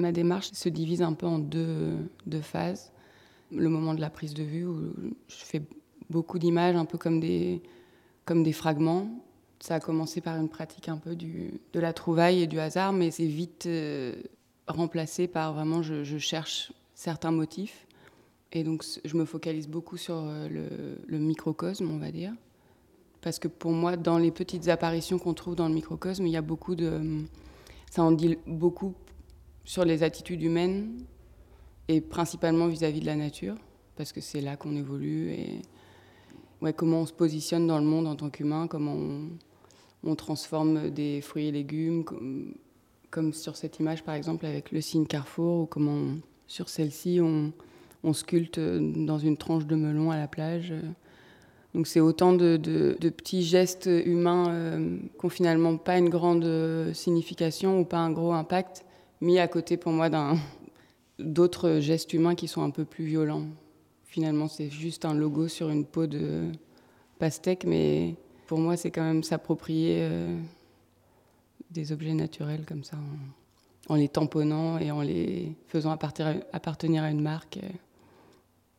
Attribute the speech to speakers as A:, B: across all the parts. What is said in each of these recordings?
A: Ma démarche se divise un peu en deux, phases. Le moment de la prise de vue où je fais beaucoup d'images, un peu comme des, comme des fragments. Ça a commencé par une pratique un peu du, de la trouvaille et du hasard, mais c'est vite euh, remplacé par vraiment je, je, cherche certains motifs. Et donc je me focalise beaucoup sur euh, le, le, microcosme, on va dire. Parce que pour moi, dans les petites apparitions qu'on trouve dans le microcosme, il y a beaucoup de. Ça en dit beaucoup sur les attitudes humaines et principalement vis-à-vis -vis de la nature, parce que c'est là qu'on évolue et ouais, comment on se positionne dans le monde en tant qu'humain, comment on, transforme des fruits et légumes, comme, sur cette image par exemple avec le signe Carrefour, ou comment sur celle-ci on, sculpte dans une tranche de melon à la plage. Donc c'est autant de, petits gestes humains euh, qui n'ont finalement pas une grande signification ou pas un gros impact, mis à côté pour moi d'autres gestes humains qui sont un peu plus violents. Finalement, c'est juste un logo sur une peau de pastèque, mais pour moi, c'est quand même s'approprier euh, des objets naturels comme ça, en, les tamponnant et en les faisant appartenir à une marque.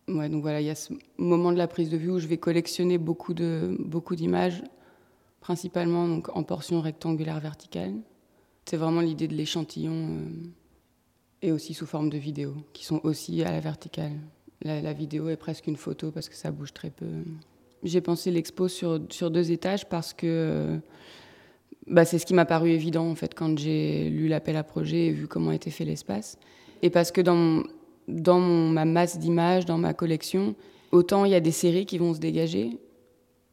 A: Donc voilà, il y a ce moment de la prise de vue où je vais collectionner beaucoup beaucoup d'images, principalement donc en portions rectangulaires verticales. C'est vraiment l'idée de l'échantillon euh, et aussi sous forme de vidéos, qui sont aussi à la verticale. La, vidéo est presque une photo parce que ça bouge très peu. J'ai pensé l'expo sur, sur deux étages parce que bah, c'est ce qui m'a paru évident en fait quand j'ai lu l'appel à projet et vu comment était fait l'espace. Et parce que dans, dans ma masse d'images, dans ma collection, autant il y a des séries qui vont se dégager,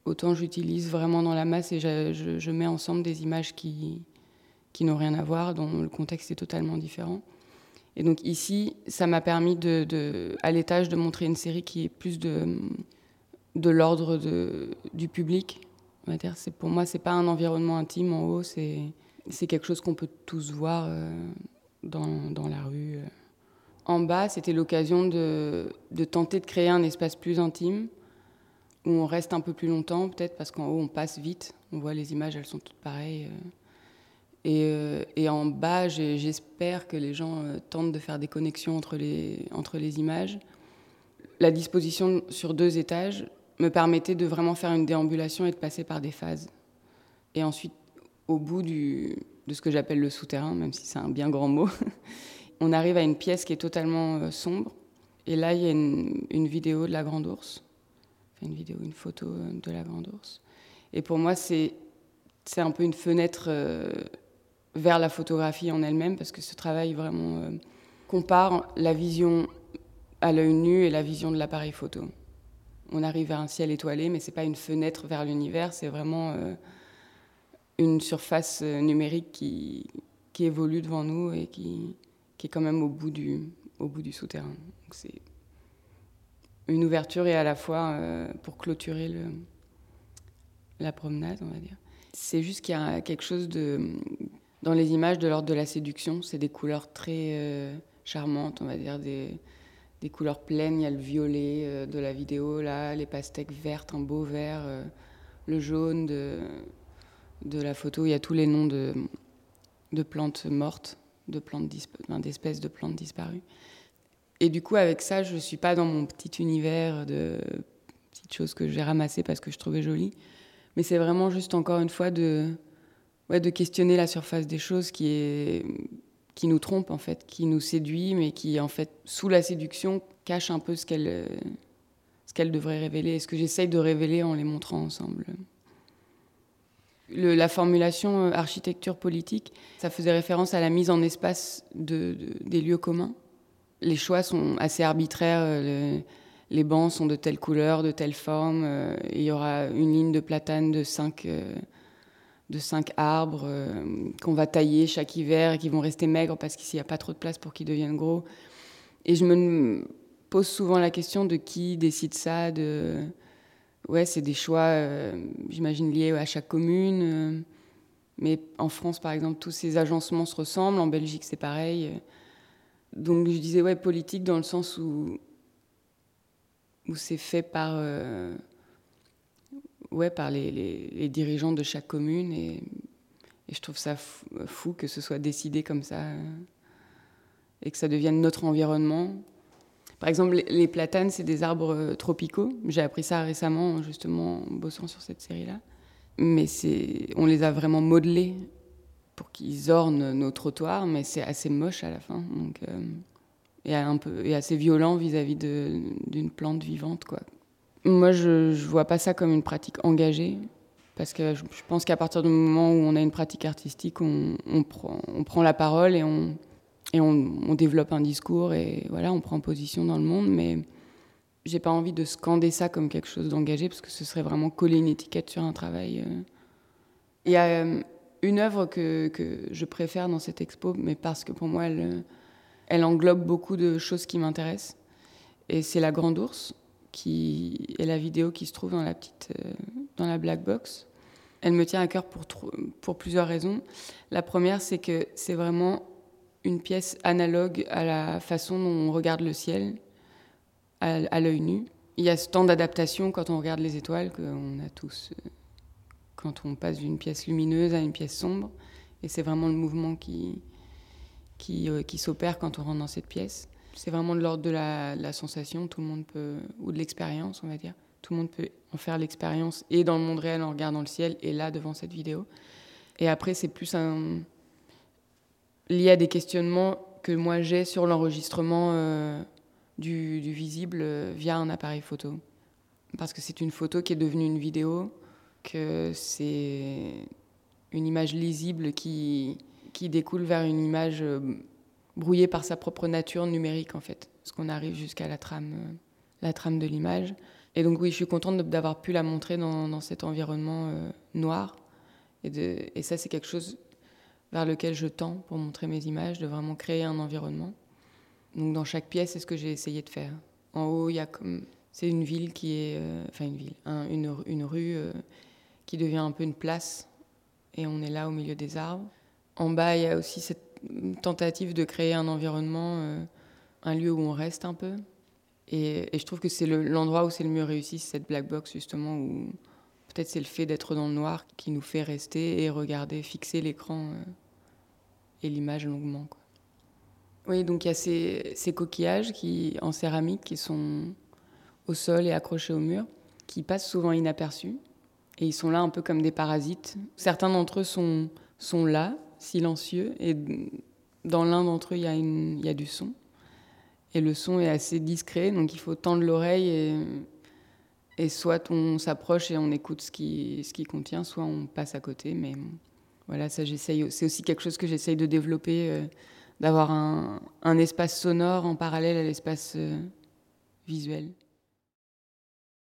A: autant j'utilise vraiment dans la masse et je, je mets ensemble des images qui, qui n'ont rien à voir, dont le contexte est totalement différent. Et donc ici, ça m'a permis de, à l'étage de montrer une série qui est plus de, de l'ordre du public. On va pour moi, c'est pas un environnement intime en haut, c'est, quelque chose qu'on peut tous voir euh, dans, dans, la rue. En bas, c'était l'occasion de, de, tenter de créer un espace plus intime, où on reste un peu plus longtemps, peut-être parce qu'en haut, on passe vite. On voit les images, elles sont toutes pareilles. Euh, et, euh, et, en bas, j'espère que les gens euh, tentent de faire des connexions entre les, images. La disposition sur deux étages me permettait de vraiment faire une déambulation et de passer par des phases. Et ensuite, au bout de ce que j'appelle le souterrain, même si c'est un bien grand mot, on arrive à une pièce qui est totalement euh, sombre. Et là, il y a une, vidéo de la Grande. Enfin, une vidéo, une photo de la Grande Ourse. Et pour moi, c'est un peu une fenêtre vers la photographie en elle-même, parce que ce travail vraiment euh, compare la vision à l'œil nu et la vision de l'appareil photo. On arrive vers un ciel étoilé, mais ce n'est pas une fenêtre vers l'univers, c'est vraiment euh, une surface euh, numérique qui, qui, évolue devant nous et qui, qui, est quand même au bout du, au bout du souterrain. C'est une ouverture et à la fois pour clôturer le, la promenade, on va dire. C'est juste qu'il y a quelque chose de dans les images de l'ordre de la séduction. C'est des couleurs très euh, charmantes, on va dire, des, couleurs pleines. Il y a le violet euh, de la vidéo, là, les pastèques vertes, un beau vert, euh, le jaune de, la photo. Il y a tous les noms de, de plantes mortes, de plantes d'espèces de plantes disparues. Et du coup, avec ça, je ne suis pas dans mon petit univers de petites choses que j'ai ramassées parce que je trouvais jolies. Mais c'est vraiment juste, encore une fois, de de questionner la surface des choses qui, est, qui nous trompe, en fait, qui nous séduit, mais qui, en fait, sous la séduction, cache un peu ce qu'elle ce qu'elle devrait révéler et ce que j'essaye de révéler en les montrant ensemble. Le, la formulation euh, architecture politique, ça faisait référence à la mise en espace de, de, des lieux communs. Les choix sont assez arbitraires. Euh, le, les bancs sont de telle couleur, de telle forme. Euh, il y aura une ligne de platane de 5 euh, de cinq arbres euh, qu'on va tailler chaque hiver et qui vont rester maigres parce qu'ici il n'y a pas trop de place pour qu'ils deviennent gros. Et je me pose souvent la question de qui décide ça. De... Ouais, c'est des choix, euh, j'imagine, liés à chaque commune. Euh, mais en France, par exemple, tous ces agencements se ressemblent. En Belgique, c'est pareil. Donc je disais, ouais, politique dans le sens où, où c'est fait par... Euh, ouais, par les, les, dirigeants de chaque commune. Et, je trouve ça fou, que ce soit décidé comme ça. et que ça devienne notre environnement. Par exemple, les platanes, c'est des arbres tropicaux. J'ai appris ça récemment, justement, en bossant sur cette série-là. Mais on les a vraiment modelés pour qu'ils ornent nos trottoirs, mais c'est assez moche à la fin. Donc, et, un peu, et assez violent vis-à-vis d'une plante vivante. Quoi. Moi, je ne vois pas ça comme une pratique engagée. Parce que je, pense qu'à partir du moment où on a une pratique artistique, on, prend, la parole et, on, développe un discours et voilà, on prend position dans le monde. Mais j'ai pas envie de scander ça comme quelque chose d'engagé parce que ce serait vraiment coller une étiquette sur un travail. Euh. Il y a euh, une œuvre que, je préfère dans cette expo, mais parce que pour moi, elle, elle englobe beaucoup de choses qui m'intéressent. Et c'est La Grande Ours, qui est la vidéo qui se trouve dans la petite, euh, dans la black box. Elle me tient à cœur pour, pour plusieurs raisons. La première, c'est que c'est vraiment une pièce analogue à la façon dont on regarde le ciel à, l'œil nu. Il y a ce temps d'adaptation quand on regarde les étoiles qu'on a tous euh, quand on passe d'une pièce lumineuse à une pièce sombre. Et c'est vraiment le mouvement qui, qui, euh, qui s'opère quand on rentre dans cette pièce. C'est vraiment de l'ordre de la, sensation, tout le monde peut, ou de l'expérience, on va dire. Tout le monde peut en faire l'expérience et dans le monde réel en regardant le ciel et là devant cette vidéo. Et après, c'est plus un... lié à des questionnements que moi j'ai sur l'enregistrement euh, du, du, visible euh, via un appareil photo. Parce que c'est une photo qui est devenue une vidéo, que c'est une image lisible qui, qui découle vers une image euh, brouillée par sa propre nature numérique en fait. Parce qu'on arrive jusqu'à la trame, la trame de l'image. Et donc oui, je suis contente d'avoir pu la montrer dans, cet environnement euh, noir. Et, ça, c'est quelque chose vers lequel je tends pour montrer mes images, de vraiment créer un environnement. Donc dans chaque pièce, c'est ce que j'ai essayé de faire. En haut, il y a comme c'est une ville qui est, euh, enfin une ville, une, rue euh, qui devient un peu une place, et on est là au milieu des arbres. En bas, il y a aussi cette tentative de créer un environnement, un lieu où on reste un peu, et, je trouve que c'est l'endroit où c'est le mieux réussi, cette black box justement, où peut-être c'est le fait d'être dans le noir qui nous fait rester et regarder, fixer l'écran euh, et l'image longuement. Oui, donc il y a ces, coquillages qui, en céramique qui sont au sol et accrochés au mur, qui passent souvent inaperçus. Et ils sont là un peu comme des parasites. Certains d'entre eux sont là, silencieux, et dans l'un d'entre eux, il y, a il y a du son. Et le son est assez discret, donc il faut tendre l'oreille et, et soit on s'approche et on écoute ce qui, ce qui contient, soit on passe à côté. Mais voilà, ça j'essaye. C'est aussi quelque chose que j'essaye de développer, euh, d'avoir un, un, espace sonore en parallèle à l'espace euh, visuel.